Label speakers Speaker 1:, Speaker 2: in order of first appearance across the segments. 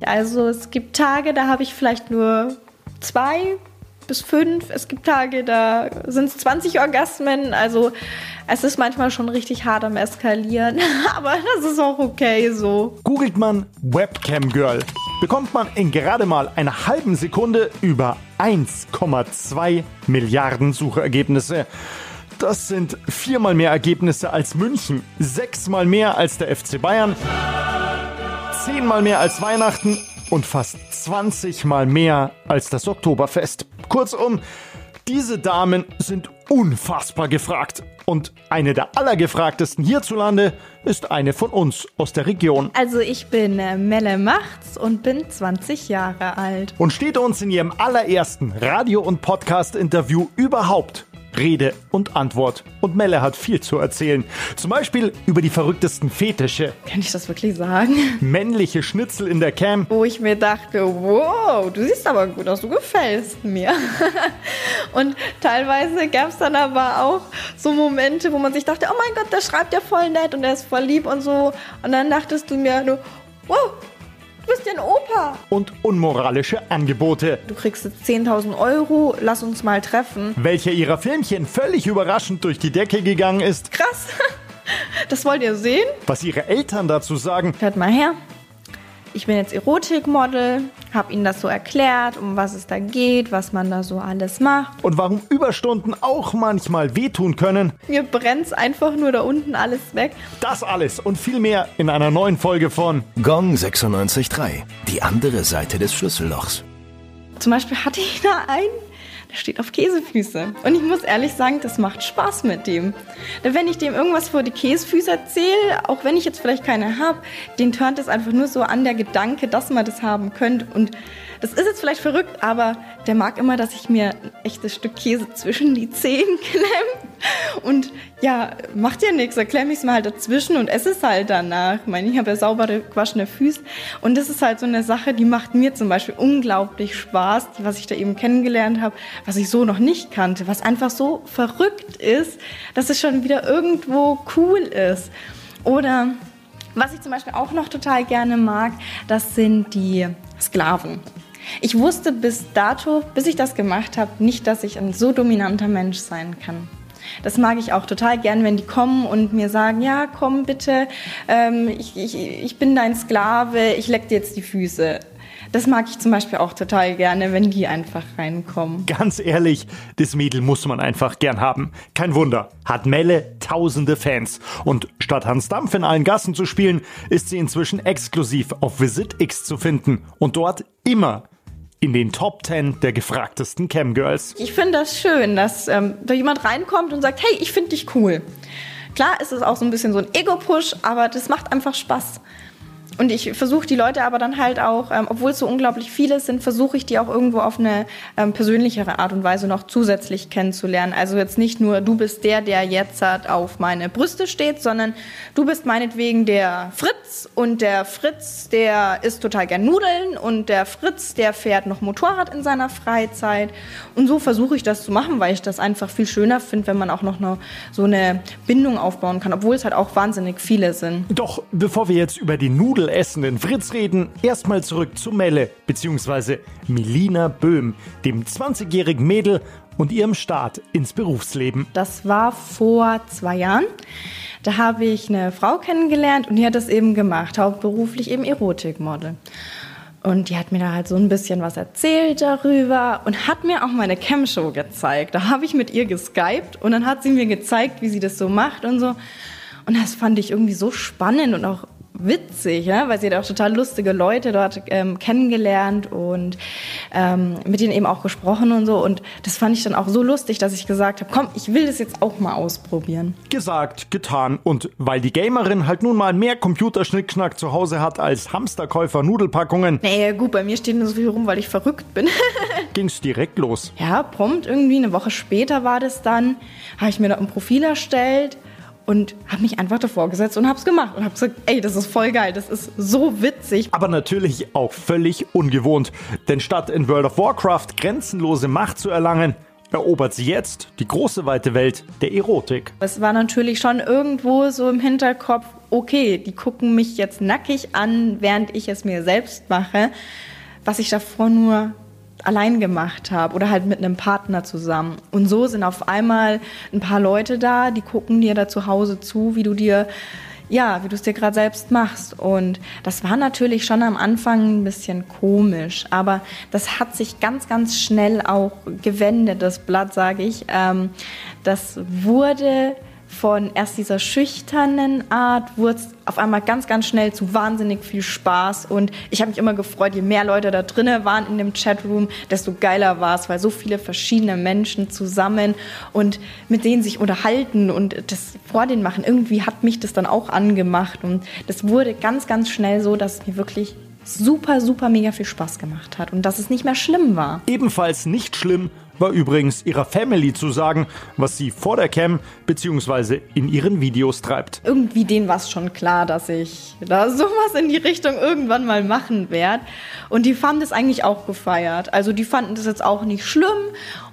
Speaker 1: Also es gibt Tage, da habe ich vielleicht nur zwei bis fünf. Es gibt Tage, da sind es 20 Orgasmen. Also es ist manchmal schon richtig hart am Eskalieren. Aber das ist auch okay so.
Speaker 2: Googelt man Webcam Girl, bekommt man in gerade mal einer halben Sekunde über 1,2 Milliarden Suchergebnisse. Das sind viermal mehr Ergebnisse als München, sechsmal mehr als der FC Bayern, zehnmal mehr als Weihnachten und fast 20 mal mehr als das Oktoberfest. Kurzum, diese Damen sind unfassbar gefragt. Und eine der allergefragtesten hierzulande ist eine von uns aus der Region.
Speaker 1: Also ich bin äh, Melle Machts und bin 20 Jahre alt.
Speaker 2: Und steht uns in ihrem allerersten Radio- und Podcast-Interview überhaupt Rede und Antwort. Und Melle hat viel zu erzählen. Zum Beispiel über die verrücktesten Fetische.
Speaker 1: Kann ich das wirklich sagen?
Speaker 2: Männliche Schnitzel in der Cam.
Speaker 1: Wo ich mir dachte, wow, du siehst aber gut aus, du gefällst mir. und teilweise gab es dann aber auch so Momente, wo man sich dachte, oh mein Gott, der schreibt ja voll nett und der ist voll lieb und so. Und dann dachtest du mir nur, wow, Du bist ja ein Opa.
Speaker 2: Und unmoralische Angebote.
Speaker 1: Du kriegst jetzt 10.000 Euro, lass uns mal treffen.
Speaker 2: Welcher ihrer Filmchen völlig überraschend durch die Decke gegangen ist.
Speaker 1: Krass. Das wollt ihr sehen?
Speaker 2: Was ihre Eltern dazu sagen.
Speaker 1: Hört mal her ich bin jetzt Erotikmodel, habe ihnen das so erklärt, um was es da geht, was man da so alles macht.
Speaker 2: Und warum Überstunden auch manchmal wehtun können.
Speaker 1: Mir brennt's einfach nur da unten alles weg.
Speaker 2: Das alles und viel mehr in einer neuen Folge von
Speaker 3: Gong 96.3. Die andere Seite des Schlüssellochs.
Speaker 1: Zum Beispiel hatte ich da einen, steht auf Käsefüße. Und ich muss ehrlich sagen, das macht Spaß mit dem. Denn wenn ich dem irgendwas vor die Käsefüße erzähle, auch wenn ich jetzt vielleicht keine habe, den turnt es einfach nur so an der Gedanke, dass man das haben könnte. Und das ist jetzt vielleicht verrückt, aber der mag immer, dass ich mir ein echtes Stück Käse zwischen die Zehen klemme. Und ja, macht ja nichts, da klemme ich es mir halt dazwischen und esse es halt danach. Ich meine, ich habe ja saubere, gewaschene Füße. Und das ist halt so eine Sache, die macht mir zum Beispiel unglaublich Spaß, was ich da eben kennengelernt habe, was ich so noch nicht kannte, was einfach so verrückt ist, dass es schon wieder irgendwo cool ist. Oder was ich zum Beispiel auch noch total gerne mag, das sind die Sklaven. Ich wusste bis dato, bis ich das gemacht habe, nicht, dass ich ein so dominanter Mensch sein kann. Das mag ich auch total gern, wenn die kommen und mir sagen, ja, komm bitte, ähm, ich, ich, ich bin dein Sklave, ich leck dir jetzt die Füße. Das mag ich zum Beispiel auch total gerne, wenn die einfach reinkommen.
Speaker 2: Ganz ehrlich, das Mädel muss man einfach gern haben. Kein Wunder, hat Melle tausende Fans. Und statt Hans Dampf in allen Gassen zu spielen, ist sie inzwischen exklusiv auf Visit X zu finden und dort immer in den Top 10 der gefragtesten Camgirls.
Speaker 1: Ich finde das schön, dass ähm, da jemand reinkommt und sagt, hey, ich finde dich cool. Klar ist es auch so ein bisschen so ein Ego-Push, aber das macht einfach Spaß. Und ich versuche die Leute aber dann halt auch, ähm, obwohl es so unglaublich viele sind, versuche ich die auch irgendwo auf eine ähm, persönlichere Art und Weise noch zusätzlich kennenzulernen. Also jetzt nicht nur, du bist der, der jetzt halt auf meine Brüste steht, sondern du bist meinetwegen der Fritz und der Fritz, der isst total gern Nudeln und der Fritz, der fährt noch Motorrad in seiner Freizeit. Und so versuche ich das zu machen, weil ich das einfach viel schöner finde, wenn man auch noch eine, so eine Bindung aufbauen kann, obwohl es halt auch wahnsinnig viele sind.
Speaker 2: Doch bevor wir jetzt über die Nudeln nudelessenden Fritz reden, erstmal zurück zu Melle bzw. Melina Böhm, dem 20-jährigen Mädel und ihrem Start ins Berufsleben.
Speaker 1: Das war vor zwei Jahren. Da habe ich eine Frau kennengelernt und die hat das eben gemacht, hauptberuflich eben Erotikmodel. Und die hat mir da halt so ein bisschen was erzählt darüber und hat mir auch meine Cam-Show gezeigt. Da habe ich mit ihr geskypt und dann hat sie mir gezeigt, wie sie das so macht und so. Und das fand ich irgendwie so spannend und auch witzig, ja? weil sie hat auch total lustige Leute dort ähm, kennengelernt und ähm, mit denen eben auch gesprochen und so. Und das fand ich dann auch so lustig, dass ich gesagt habe, komm, ich will das jetzt auch mal ausprobieren.
Speaker 2: Gesagt, getan. Und weil die Gamerin halt nun mal mehr Computerschnickschnack zu Hause hat als Hamsterkäufer Nudelpackungen.
Speaker 1: Nee, gut, bei mir steht nur so viel rum, weil ich verrückt bin.
Speaker 2: ging's direkt los.
Speaker 1: Ja, prompt irgendwie, eine Woche später war das dann, habe ich mir da ein Profil erstellt und habe mich einfach davor gesetzt und habe es gemacht und habe gesagt, ey, das ist voll geil, das ist so witzig.
Speaker 2: Aber natürlich auch völlig ungewohnt, denn statt in World of Warcraft grenzenlose Macht zu erlangen, erobert sie jetzt die große weite Welt der Erotik.
Speaker 1: Es war natürlich schon irgendwo so im Hinterkopf, okay, die gucken mich jetzt nackig an, während ich es mir selbst mache, was ich davor nur allein gemacht habe oder halt mit einem Partner zusammen. Und so sind auf einmal ein paar Leute da, die gucken dir da zu Hause zu, wie du dir ja, wie du es dir gerade selbst machst. Und das war natürlich schon am Anfang ein bisschen komisch, aber das hat sich ganz, ganz schnell auch gewendet, das Blatt, sage ich. Ähm, das wurde von erst dieser schüchternen Art wurde es auf einmal ganz, ganz schnell zu wahnsinnig viel Spaß. Und ich habe mich immer gefreut, je mehr Leute da drinnen waren in dem Chatroom, desto geiler war es, weil so viele verschiedene Menschen zusammen und mit denen sich unterhalten und das vor denen machen. Irgendwie hat mich das dann auch angemacht. Und das wurde ganz, ganz schnell so, dass es mir wirklich super, super mega viel Spaß gemacht hat und dass es nicht mehr schlimm war.
Speaker 2: Ebenfalls nicht schlimm war übrigens ihrer Family zu sagen, was sie vor der Cam bzw. in ihren Videos treibt.
Speaker 1: Irgendwie denen war es schon klar, dass ich da sowas in die Richtung irgendwann mal machen werde. Und die haben das eigentlich auch gefeiert. Also die fanden das jetzt auch nicht schlimm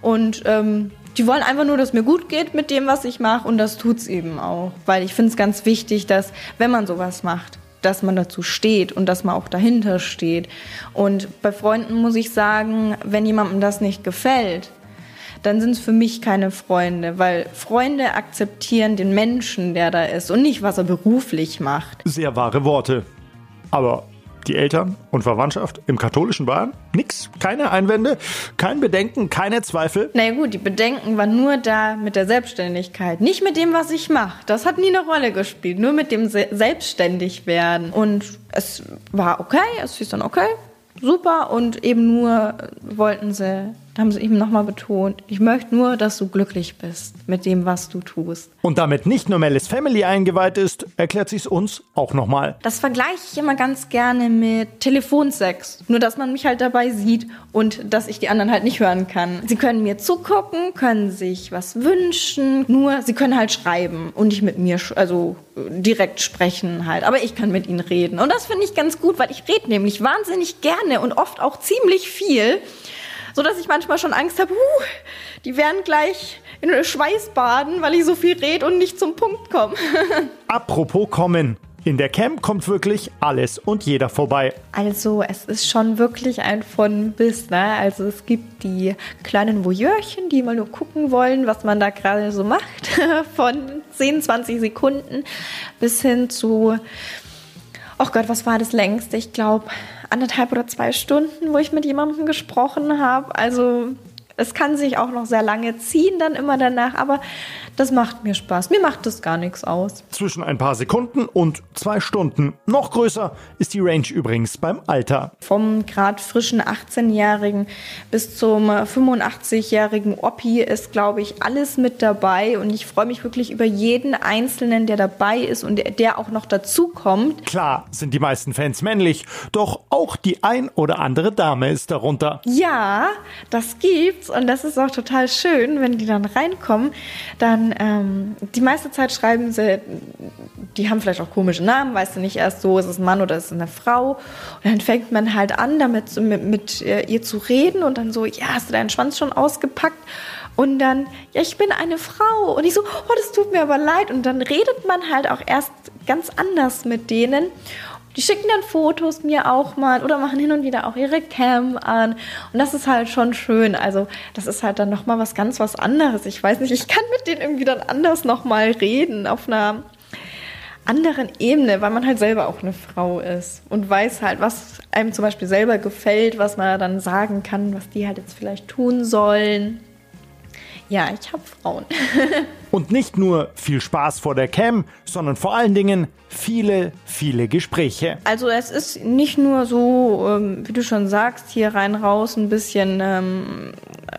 Speaker 1: und ähm, die wollen einfach nur, dass mir gut geht mit dem, was ich mache und das tut's eben auch. Weil ich finde es ganz wichtig, dass wenn man sowas macht, dass man dazu steht und dass man auch dahinter steht. Und bei Freunden muss ich sagen, wenn jemandem das nicht gefällt, dann sind es für mich keine Freunde, weil Freunde akzeptieren den Menschen, der da ist und nicht, was er beruflich macht.
Speaker 2: Sehr wahre Worte. Aber die Eltern und Verwandtschaft im katholischen Bayern? Nix, keine Einwände, kein Bedenken, keine Zweifel.
Speaker 1: Naja gut, die Bedenken waren nur da mit der Selbstständigkeit, nicht mit dem, was ich mache. Das hat nie eine Rolle gespielt, nur mit dem Se selbstständig werden. Und es war okay, es hieß dann okay, super und eben nur wollten sie haben sie eben nochmal betont, ich möchte nur, dass du glücklich bist mit dem, was du tust.
Speaker 2: Und damit nicht nur Melis Family eingeweiht ist, erklärt sie es uns auch nochmal.
Speaker 1: Das vergleiche ich immer ganz gerne mit Telefonsex. Nur, dass man mich halt dabei sieht und dass ich die anderen halt nicht hören kann. Sie können mir zugucken, können sich was wünschen, nur sie können halt schreiben und nicht mit mir, also direkt sprechen halt. Aber ich kann mit ihnen reden. Und das finde ich ganz gut, weil ich rede nämlich wahnsinnig gerne und oft auch ziemlich viel so dass ich manchmal schon Angst habe, uh, die werden gleich in Schweiß baden, weil ich so viel rede und nicht zum Punkt komme.
Speaker 2: Apropos kommen. In der Camp kommt wirklich alles und jeder vorbei.
Speaker 1: Also es ist schon wirklich ein von bis. Ne? Also es gibt die kleinen Voyeurchen, die mal nur gucken wollen, was man da gerade so macht. Von 10, 20 Sekunden bis hin zu, oh Gott, was war das längste? Ich glaube anderthalb oder zwei Stunden, wo ich mit jemandem gesprochen habe. Also es kann sich auch noch sehr lange ziehen dann immer danach, aber das macht mir Spaß. Mir macht das gar nichts aus.
Speaker 2: Zwischen ein paar Sekunden und zwei Stunden. Noch größer ist die Range übrigens beim Alter.
Speaker 1: Vom gerade frischen 18-Jährigen bis zum 85-jährigen Oppi ist, glaube ich, alles mit dabei. Und ich freue mich wirklich über jeden Einzelnen, der dabei ist und der auch noch dazukommt.
Speaker 2: Klar sind die meisten Fans männlich, doch auch die ein oder andere Dame ist darunter.
Speaker 1: Ja, das gibt's und das ist auch total schön, wenn die dann reinkommen. Dann ähm, die meiste Zeit schreiben sie, die haben vielleicht auch komische Namen, weißt du nicht erst so, ist es ein Mann oder ist es eine Frau. Und dann fängt man halt an, damit mit, mit ihr zu reden und dann so, ja, hast du deinen Schwanz schon ausgepackt? Und dann, ja, ich bin eine Frau. Und ich so, oh, das tut mir aber leid. Und dann redet man halt auch erst ganz anders mit denen. Die schicken dann Fotos mir auch mal oder machen hin und wieder auch ihre Cam an. Und das ist halt schon schön. Also, das ist halt dann nochmal was ganz was anderes. Ich weiß nicht, ich kann mit denen irgendwie dann anders nochmal reden, auf einer anderen Ebene, weil man halt selber auch eine Frau ist und weiß halt, was einem zum Beispiel selber gefällt, was man dann sagen kann, was die halt jetzt vielleicht tun sollen. Ja, ich habe Frauen.
Speaker 2: Und nicht nur viel Spaß vor der Cam, sondern vor allen Dingen viele, viele Gespräche.
Speaker 1: Also es ist nicht nur so, ähm, wie du schon sagst, hier rein raus ein bisschen ähm,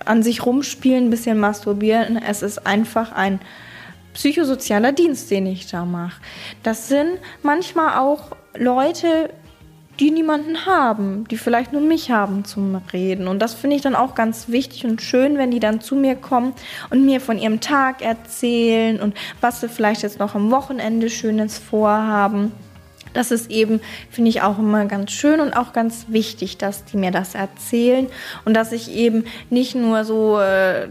Speaker 1: an sich rumspielen, ein bisschen masturbieren. Es ist einfach ein psychosozialer Dienst, den ich da mache. Das sind manchmal auch Leute, die niemanden haben, die vielleicht nur mich haben zum Reden. Und das finde ich dann auch ganz wichtig und schön, wenn die dann zu mir kommen und mir von ihrem Tag erzählen und was sie vielleicht jetzt noch am Wochenende Schönes vorhaben. Das ist eben, finde ich auch immer ganz schön und auch ganz wichtig, dass die mir das erzählen und dass ich eben nicht nur so äh,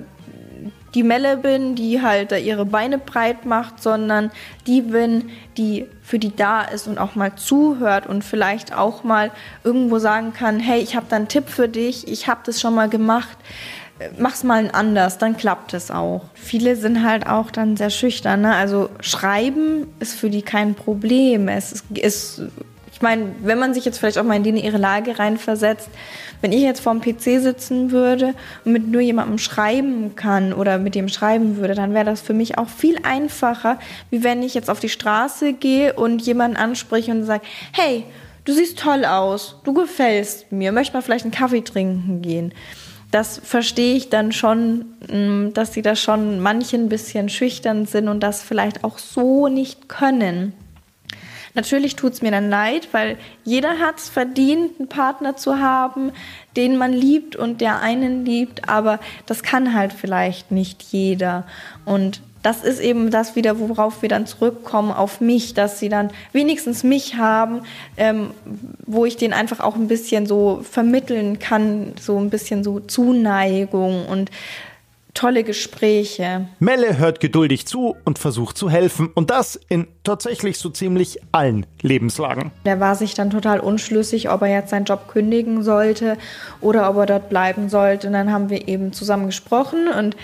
Speaker 1: die Melle bin, die halt da ihre Beine breit macht, sondern die bin, die für die da ist und auch mal zuhört und vielleicht auch mal irgendwo sagen kann, hey, ich habe da einen Tipp für dich, ich habe das schon mal gemacht, mach's mal anders, dann klappt es auch. Viele sind halt auch dann sehr schüchtern, ne? also schreiben ist für die kein Problem. Es ist ich meine, wenn man sich jetzt vielleicht auch mal in ihre Lage reinversetzt, wenn ich jetzt vorm PC sitzen würde und mit nur jemandem schreiben kann oder mit dem schreiben würde, dann wäre das für mich auch viel einfacher, wie wenn ich jetzt auf die Straße gehe und jemanden anspreche und sage, hey, du siehst toll aus, du gefällst mir, möchte mal vielleicht einen Kaffee trinken gehen. Das verstehe ich dann schon, mm, dass sie da schon manchen ein bisschen schüchtern sind und das vielleicht auch so nicht können. Natürlich tut es mir dann leid, weil jeder hat es verdient, einen Partner zu haben, den man liebt und der einen liebt, aber das kann halt vielleicht nicht jeder. Und das ist eben das wieder, worauf wir dann zurückkommen auf mich, dass sie dann wenigstens mich haben, ähm, wo ich den einfach auch ein bisschen so vermitteln kann, so ein bisschen so Zuneigung und tolle Gespräche.
Speaker 2: Melle hört geduldig zu und versucht zu helfen und das in tatsächlich so ziemlich allen Lebenslagen.
Speaker 1: Der war sich dann total unschlüssig, ob er jetzt seinen Job kündigen sollte oder ob er dort bleiben sollte. Und dann haben wir eben zusammen gesprochen und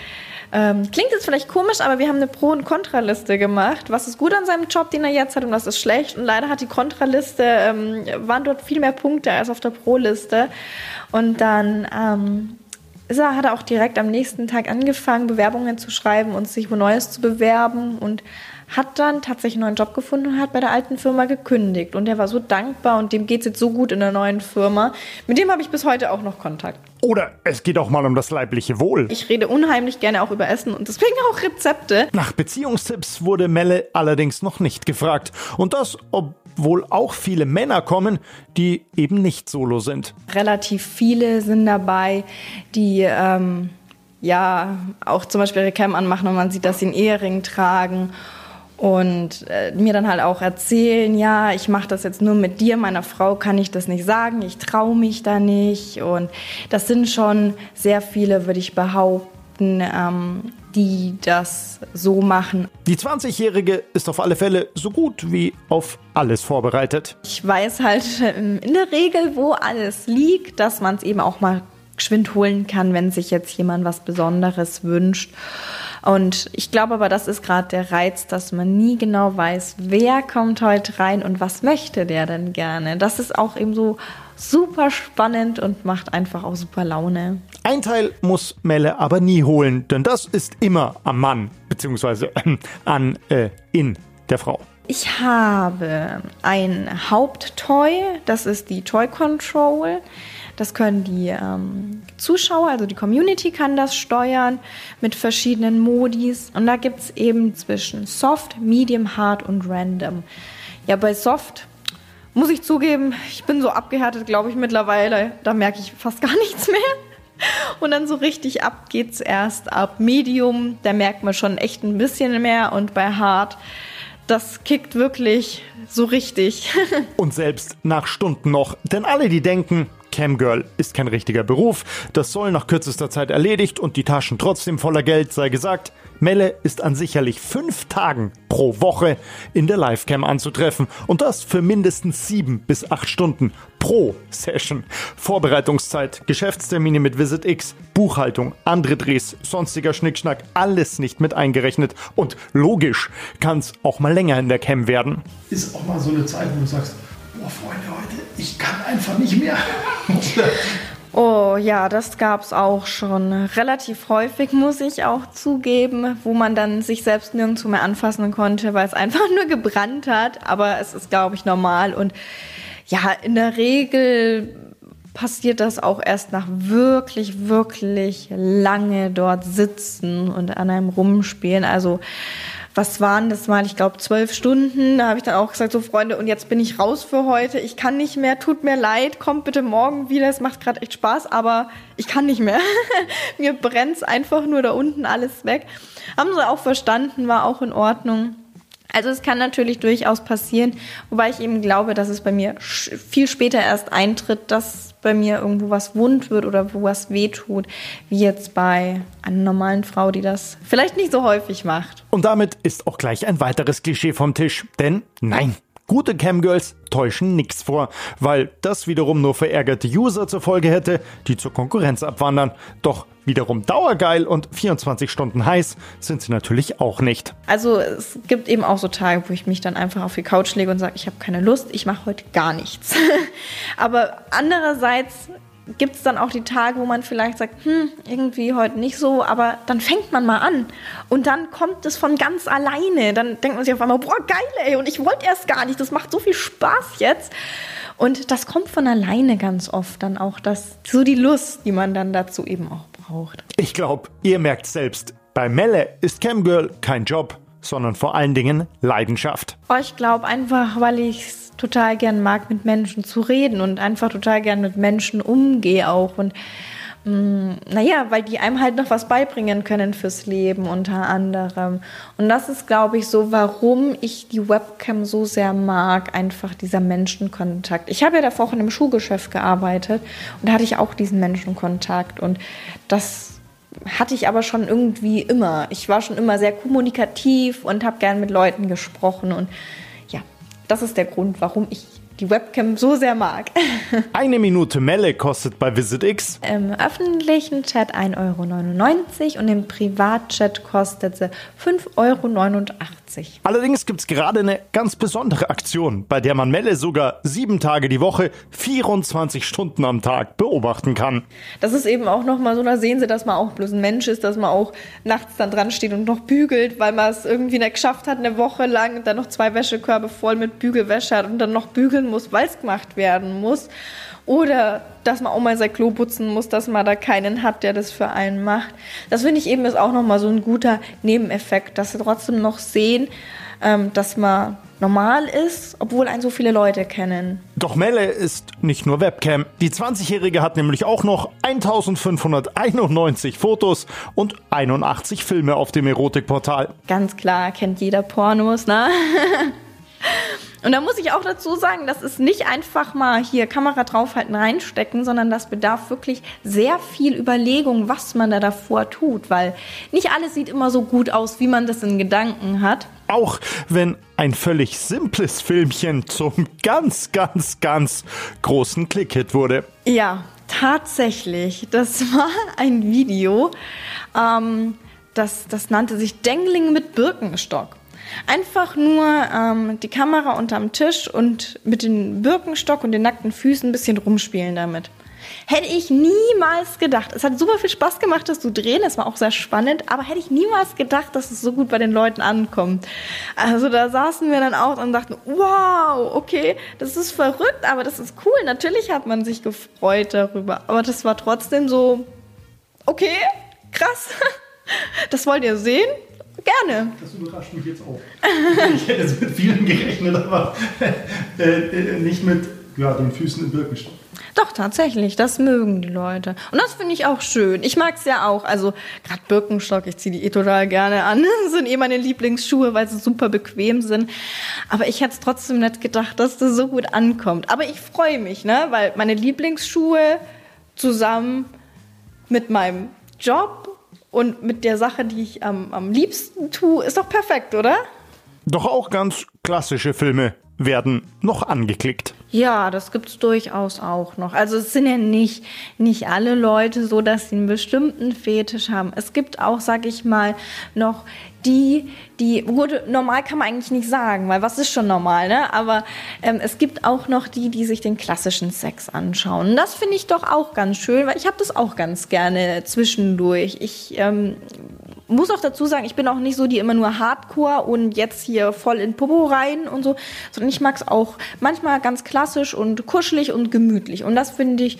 Speaker 1: ähm, klingt jetzt vielleicht komisch, aber wir haben eine Pro- und Kontraliste gemacht. Was ist gut an seinem Job, den er jetzt hat, und was ist schlecht? Und leider hat die Kontraliste, ähm, waren dort viel mehr Punkte als auf der Pro-Liste. Und dann ähm, Issa hat auch direkt am nächsten Tag angefangen, Bewerbungen zu schreiben und sich wo Neues zu bewerben und hat dann tatsächlich einen neuen Job gefunden und hat bei der alten Firma gekündigt. Und er war so dankbar und dem geht es jetzt so gut in der neuen Firma. Mit dem habe ich bis heute auch noch Kontakt.
Speaker 2: Oder es geht auch mal um das leibliche Wohl.
Speaker 1: Ich rede unheimlich gerne auch über Essen und deswegen auch Rezepte.
Speaker 2: Nach Beziehungstipps wurde Melle allerdings noch nicht gefragt. Und das, ob wohl auch viele Männer kommen, die eben nicht solo sind.
Speaker 1: Relativ viele sind dabei, die ähm, ja auch zum Beispiel ihre Cam anmachen und man sieht, dass sie einen Ehering tragen und äh, mir dann halt auch erzählen, ja, ich mache das jetzt nur mit dir, meiner Frau kann ich das nicht sagen, ich traue mich da nicht und das sind schon sehr viele, würde ich behaupten, ähm, die das so machen.
Speaker 2: Die 20-Jährige ist auf alle Fälle so gut wie auf alles vorbereitet.
Speaker 1: Ich weiß halt ähm, in der Regel, wo alles liegt, dass man es eben auch mal geschwind holen kann, wenn sich jetzt jemand was Besonderes wünscht. Und ich glaube aber, das ist gerade der Reiz, dass man nie genau weiß, wer kommt heute rein und was möchte der denn gerne. Das ist auch eben so super spannend und macht einfach auch super Laune.
Speaker 2: Ein Teil muss Melle aber nie holen, denn das ist immer am Mann, beziehungsweise äh, an, äh, in der Frau.
Speaker 1: Ich habe ein Haupttoy, das ist die Toy Control. Das können die ähm, Zuschauer, also die Community kann das steuern mit verschiedenen Modis. Und da gibt es eben zwischen Soft, Medium, Hard und Random. Ja, bei Soft muss ich zugeben, ich bin so abgehärtet, glaube ich, mittlerweile. Da merke ich fast gar nichts mehr. Und dann so richtig ab geht's erst ab Medium. Da merkt man schon echt ein bisschen mehr. Und bei Hard, das kickt wirklich so richtig.
Speaker 2: Und selbst nach Stunden noch. Denn alle, die denken, Camgirl ist kein richtiger Beruf, das soll nach kürzester Zeit erledigt und die Taschen trotzdem voller Geld, sei gesagt, Melle ist an sicherlich fünf Tagen pro Woche in der Livecam anzutreffen und das für mindestens sieben bis acht Stunden pro Session. Vorbereitungszeit, Geschäftstermine mit Visit X, Buchhaltung, andere Drehs, sonstiger Schnickschnack, alles nicht mit eingerechnet und logisch kann es auch mal länger in der Cam werden.
Speaker 4: Ist auch mal so eine Zeit, wo du sagst, boah Freunde, heute, ich kann einfach nicht mehr.
Speaker 1: Oh ja, das gab es auch schon relativ häufig, muss ich auch zugeben, wo man dann sich selbst nirgendwo mehr anfassen konnte, weil es einfach nur gebrannt hat. Aber es ist, glaube ich, normal. Und ja, in der Regel passiert das auch erst nach wirklich, wirklich lange dort sitzen und an einem rumspielen. Also was waren das mal, ich glaube, zwölf Stunden. Da habe ich dann auch gesagt, so Freunde, und jetzt bin ich raus für heute. Ich kann nicht mehr, tut mir leid, kommt bitte morgen wieder. Es macht gerade echt Spaß, aber ich kann nicht mehr. Mir brennt einfach nur da unten alles weg. Haben sie auch verstanden, war auch in Ordnung. Also es kann natürlich durchaus passieren, wobei ich eben glaube, dass es bei mir viel später erst eintritt, dass bei mir irgendwo was wund wird oder wo was wehtut, wie jetzt bei einer normalen Frau, die das vielleicht nicht so häufig macht.
Speaker 2: Und damit ist auch gleich ein weiteres Klischee vom Tisch. Denn nein, Gute Camgirls täuschen nichts vor, weil das wiederum nur verärgerte User zur Folge hätte, die zur Konkurrenz abwandern. Doch wiederum dauergeil und 24 Stunden heiß sind sie natürlich auch nicht.
Speaker 1: Also es gibt eben auch so Tage, wo ich mich dann einfach auf die Couch lege und sage, ich habe keine Lust, ich mache heute gar nichts. Aber andererseits gibt es dann auch die Tage, wo man vielleicht sagt, hm, irgendwie heute nicht so, aber dann fängt man mal an und dann kommt es von ganz alleine. Dann denkt man sich auf einmal, boah, geil, ey, und ich wollte erst gar nicht, das macht so viel Spaß jetzt. Und das kommt von alleine ganz oft dann auch, das, so die Lust, die man dann dazu eben auch braucht.
Speaker 2: Ich glaube, ihr merkt selbst, bei Melle ist Camgirl kein Job, sondern vor allen Dingen Leidenschaft.
Speaker 1: Ich glaube einfach, weil ich es total gern mag, mit Menschen zu reden und einfach total gern mit Menschen umgehe auch. Und mm, naja, weil die einem halt noch was beibringen können fürs Leben unter anderem. Und das ist, glaube ich, so, warum ich die Webcam so sehr mag, einfach dieser Menschenkontakt. Ich habe ja davor in einem Schuhgeschäft gearbeitet und da hatte ich auch diesen Menschenkontakt und das hatte ich aber schon irgendwie immer. Ich war schon immer sehr kommunikativ und habe gern mit Leuten gesprochen und das ist der Grund, warum ich die Webcam so sehr mag.
Speaker 2: Eine Minute Melle kostet bei VisitX
Speaker 1: im öffentlichen Chat 1,99 Euro und im Privatchat kostet sie 5,89 Euro.
Speaker 2: Allerdings gibt es gerade eine ganz besondere Aktion, bei der man Melle sogar sieben Tage die Woche, 24 Stunden am Tag beobachten kann.
Speaker 1: Das ist eben auch nochmal so, da sehen Sie, dass man auch bloß ein Mensch ist, dass man auch nachts dann dran steht und noch bügelt, weil man es irgendwie nicht geschafft hat, eine Woche lang und dann noch zwei Wäschekörbe voll mit Bügelwäsche hat und dann noch bügeln muss, weil es gemacht werden muss. Oder dass man auch mal sein Klo putzen muss, dass man da keinen hat, der das für einen macht. Das finde ich eben ist auch nochmal so ein guter Nebeneffekt, dass sie trotzdem noch sehen, ähm, dass man normal ist, obwohl einen so viele Leute kennen.
Speaker 2: Doch Melle ist nicht nur Webcam. Die 20-Jährige hat nämlich auch noch 1591 Fotos und 81 Filme auf dem Erotikportal.
Speaker 1: Ganz klar, kennt jeder Pornos, ne? Und da muss ich auch dazu sagen, das ist nicht einfach mal hier Kamera draufhalten, reinstecken, sondern das bedarf wirklich sehr viel Überlegung, was man da davor tut, weil nicht alles sieht immer so gut aus, wie man das in Gedanken hat.
Speaker 2: Auch wenn ein völlig simples Filmchen zum ganz, ganz, ganz großen Klickhit wurde.
Speaker 1: Ja, tatsächlich. Das war ein Video, ähm, das, das nannte sich Dengling mit Birkenstock. Einfach nur ähm, die Kamera unterm Tisch und mit dem Birkenstock und den nackten Füßen ein bisschen rumspielen damit. Hätte ich niemals gedacht. Es hat super viel Spaß gemacht, das zu drehen. Es war auch sehr spannend, aber hätte ich niemals gedacht, dass es so gut bei den Leuten ankommt. Also da saßen wir dann auch und dachten, wow, okay, das ist verrückt, aber das ist cool. Natürlich hat man sich gefreut darüber. Aber das war trotzdem so, okay, krass. Das wollt ihr sehen? Gerne.
Speaker 4: Das überrascht mich jetzt auch. ich hätte jetzt mit vielen gerechnet, aber äh, äh, nicht mit ja, den Füßen im Birkenstock.
Speaker 1: Doch, tatsächlich, das mögen die Leute. Und das finde ich auch schön. Ich mag es ja auch. Also, gerade Birkenstock, ich ziehe die eh total gerne an. Das sind eh meine Lieblingsschuhe, weil sie super bequem sind. Aber ich hätte es trotzdem nicht gedacht, dass das so gut ankommt. Aber ich freue mich, ne? weil meine Lieblingsschuhe zusammen mit meinem Job und mit der Sache, die ich am, am liebsten tue, ist doch perfekt, oder?
Speaker 2: Doch auch ganz klassische Filme werden noch angeklickt.
Speaker 1: Ja, das gibt's durchaus auch noch. Also es sind ja nicht, nicht alle Leute so, dass sie einen bestimmten Fetisch haben. Es gibt auch, sag ich mal, noch die, die, gut, normal kann man eigentlich nicht sagen, weil was ist schon normal, ne? Aber ähm, es gibt auch noch die, die sich den klassischen Sex anschauen. Und das finde ich doch auch ganz schön, weil ich habe das auch ganz gerne zwischendurch. Ich ähm, muss auch dazu sagen, ich bin auch nicht so, die immer nur Hardcore und jetzt hier voll in Popo rein und so, sondern ich mag es auch manchmal ganz klassisch und kuschelig und gemütlich. Und das finde ich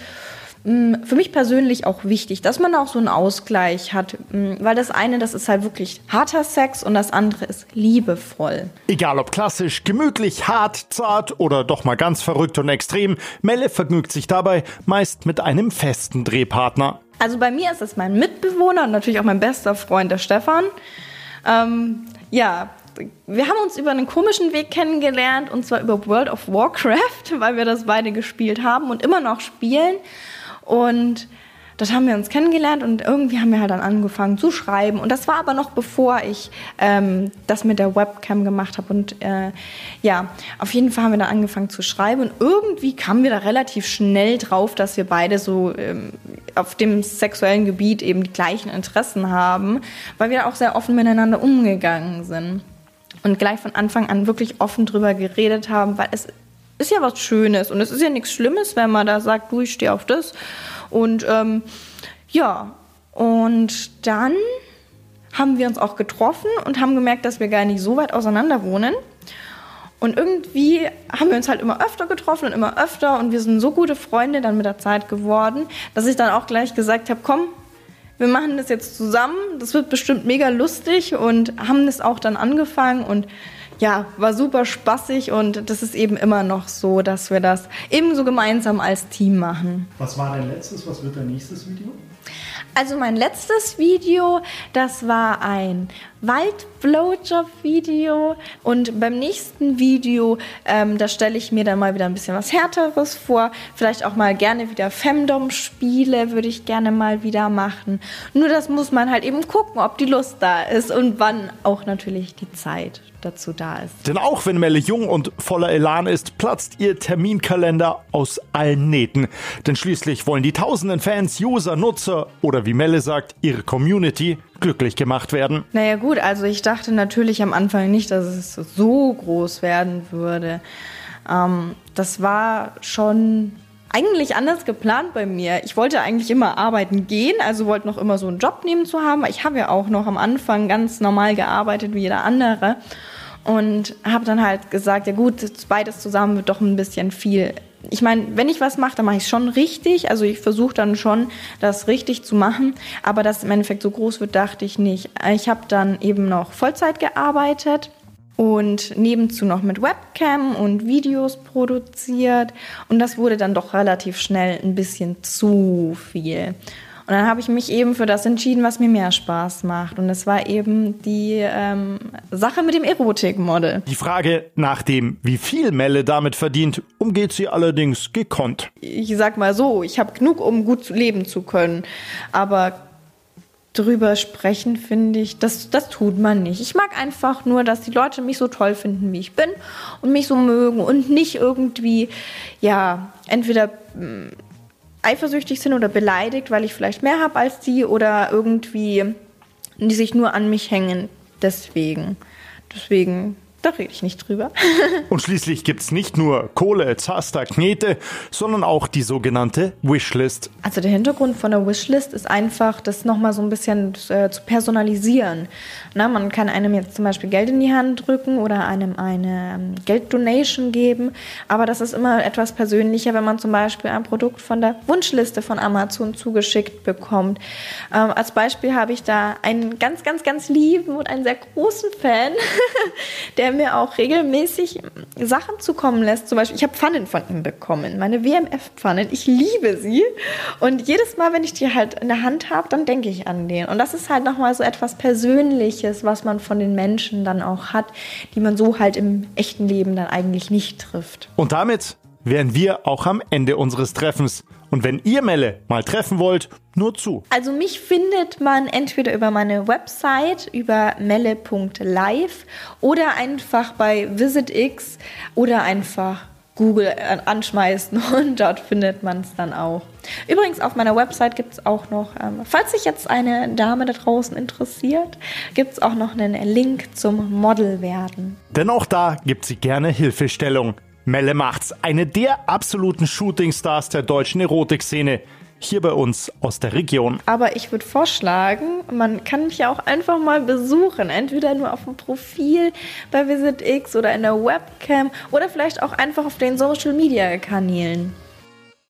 Speaker 1: Mm, für mich persönlich auch wichtig, dass man auch so einen Ausgleich hat, mm, weil das eine, das ist halt wirklich harter Sex und das andere ist liebevoll.
Speaker 2: Egal ob klassisch, gemütlich, hart, zart oder doch mal ganz verrückt und extrem, Melle vergnügt sich dabei meist mit einem festen Drehpartner.
Speaker 1: Also bei mir ist es mein Mitbewohner und natürlich auch mein bester Freund, der Stefan. Ähm, ja, wir haben uns über einen komischen Weg kennengelernt und zwar über World of Warcraft, weil wir das beide gespielt haben und immer noch spielen. Und dort haben wir uns kennengelernt und irgendwie haben wir halt dann angefangen zu schreiben. Und das war aber noch bevor ich ähm, das mit der Webcam gemacht habe. Und äh, ja, auf jeden Fall haben wir dann angefangen zu schreiben. Und irgendwie kamen wir da relativ schnell drauf, dass wir beide so ähm, auf dem sexuellen Gebiet eben die gleichen Interessen haben, weil wir auch sehr offen miteinander umgegangen sind. Und gleich von Anfang an wirklich offen drüber geredet haben, weil es ist ja was Schönes und es ist ja nichts Schlimmes, wenn man da sagt, du, ich stehe auf das und ähm, ja, und dann haben wir uns auch getroffen und haben gemerkt, dass wir gar nicht so weit auseinander wohnen. Und irgendwie haben wir uns halt immer öfter getroffen und immer öfter und wir sind so gute Freunde dann mit der Zeit geworden, dass ich dann auch gleich gesagt habe, komm, wir machen das jetzt zusammen, das wird bestimmt mega lustig und haben das auch dann angefangen und ja, war super spaßig und das ist eben immer noch so, dass wir das ebenso gemeinsam als Team machen.
Speaker 4: Was war dein letztes? Was wird dein nächstes Video?
Speaker 1: Also mein letztes Video, das war ein Wald-Blowjob-Video und beim nächsten Video, ähm, da stelle ich mir dann mal wieder ein bisschen was Härteres vor. Vielleicht auch mal gerne wieder Femdom-Spiele würde ich gerne mal wieder machen. Nur das muss man halt eben gucken, ob die Lust da ist und wann auch natürlich die Zeit dazu da ist.
Speaker 2: Denn auch wenn Melle jung und voller Elan ist, platzt ihr Terminkalender aus allen Nähten. Denn schließlich wollen die tausenden Fans, User, Nutzer oder wie Melle sagt, ihre Community glücklich gemacht werden.
Speaker 1: Naja gut, also ich dachte natürlich am Anfang nicht, dass es so groß werden würde. Ähm, das war schon eigentlich anders geplant bei mir. Ich wollte eigentlich immer arbeiten gehen, also wollte noch immer so einen Job nehmen zu haben. Ich habe ja auch noch am Anfang ganz normal gearbeitet wie jeder andere und habe dann halt gesagt, ja gut, beides zusammen wird doch ein bisschen viel. Ich meine, wenn ich was mache, dann mache ich es schon richtig. Also ich versuche dann schon, das richtig zu machen. Aber dass im Endeffekt so groß wird, dachte ich nicht. Ich habe dann eben noch Vollzeit gearbeitet und nebenzu noch mit Webcam und Videos produziert. Und das wurde dann doch relativ schnell ein bisschen zu viel. Und dann habe ich mich eben für das entschieden, was mir mehr Spaß macht. Und das war eben die ähm, Sache mit dem Erotikmodel.
Speaker 2: Die Frage nach dem, wie viel Melle damit verdient, umgeht sie allerdings gekonnt.
Speaker 1: Ich sag mal so, ich habe genug, um gut leben zu können. Aber drüber sprechen, finde ich, das, das tut man nicht. Ich mag einfach nur, dass die Leute mich so toll finden, wie ich bin und mich so mögen und nicht irgendwie, ja, entweder mm, eifersüchtig sind oder beleidigt, weil ich vielleicht mehr habe als die oder irgendwie die sich nur an mich hängen. Deswegen. Deswegen da rede ich nicht drüber.
Speaker 2: Und schließlich gibt es nicht nur Kohle, Zaster, Knete, sondern auch die sogenannte Wishlist.
Speaker 1: Also der Hintergrund von der Wishlist ist einfach, das nochmal so ein bisschen äh, zu personalisieren. Na, man kann einem jetzt zum Beispiel Geld in die Hand drücken oder einem eine ähm, Gelddonation geben, aber das ist immer etwas persönlicher, wenn man zum Beispiel ein Produkt von der Wunschliste von Amazon zugeschickt bekommt. Ähm, als Beispiel habe ich da einen ganz, ganz, ganz lieben und einen sehr großen Fan, der der mir auch regelmäßig Sachen zukommen lässt. Zum Beispiel, ich habe Pfannen von ihm bekommen, meine WMF-Pfannen. Ich liebe sie. Und jedes Mal, wenn ich die halt in der Hand habe, dann denke ich an den. Und das ist halt nochmal so etwas Persönliches, was man von den Menschen dann auch hat, die man so halt im echten Leben dann eigentlich nicht trifft.
Speaker 2: Und damit wären wir auch am Ende unseres Treffens. Und wenn ihr Melle mal treffen wollt, nur zu.
Speaker 1: Also mich findet man entweder über meine Website, über melle.live oder einfach bei VisitX oder einfach Google anschmeißen und dort findet man es dann auch. Übrigens auf meiner Website gibt es auch noch, ähm, falls sich jetzt eine Dame da draußen interessiert, gibt es auch noch einen Link zum Model werden.
Speaker 2: Denn auch da gibt sie gerne Hilfestellung. Melle macht's, eine der absoluten Shootingstars der deutschen Erotikszene. Hier bei uns aus der Region.
Speaker 1: Aber ich würde vorschlagen, man kann mich ja auch einfach mal besuchen. Entweder nur auf dem Profil bei VisitX oder in der Webcam oder vielleicht auch einfach auf den Social Media Kanälen.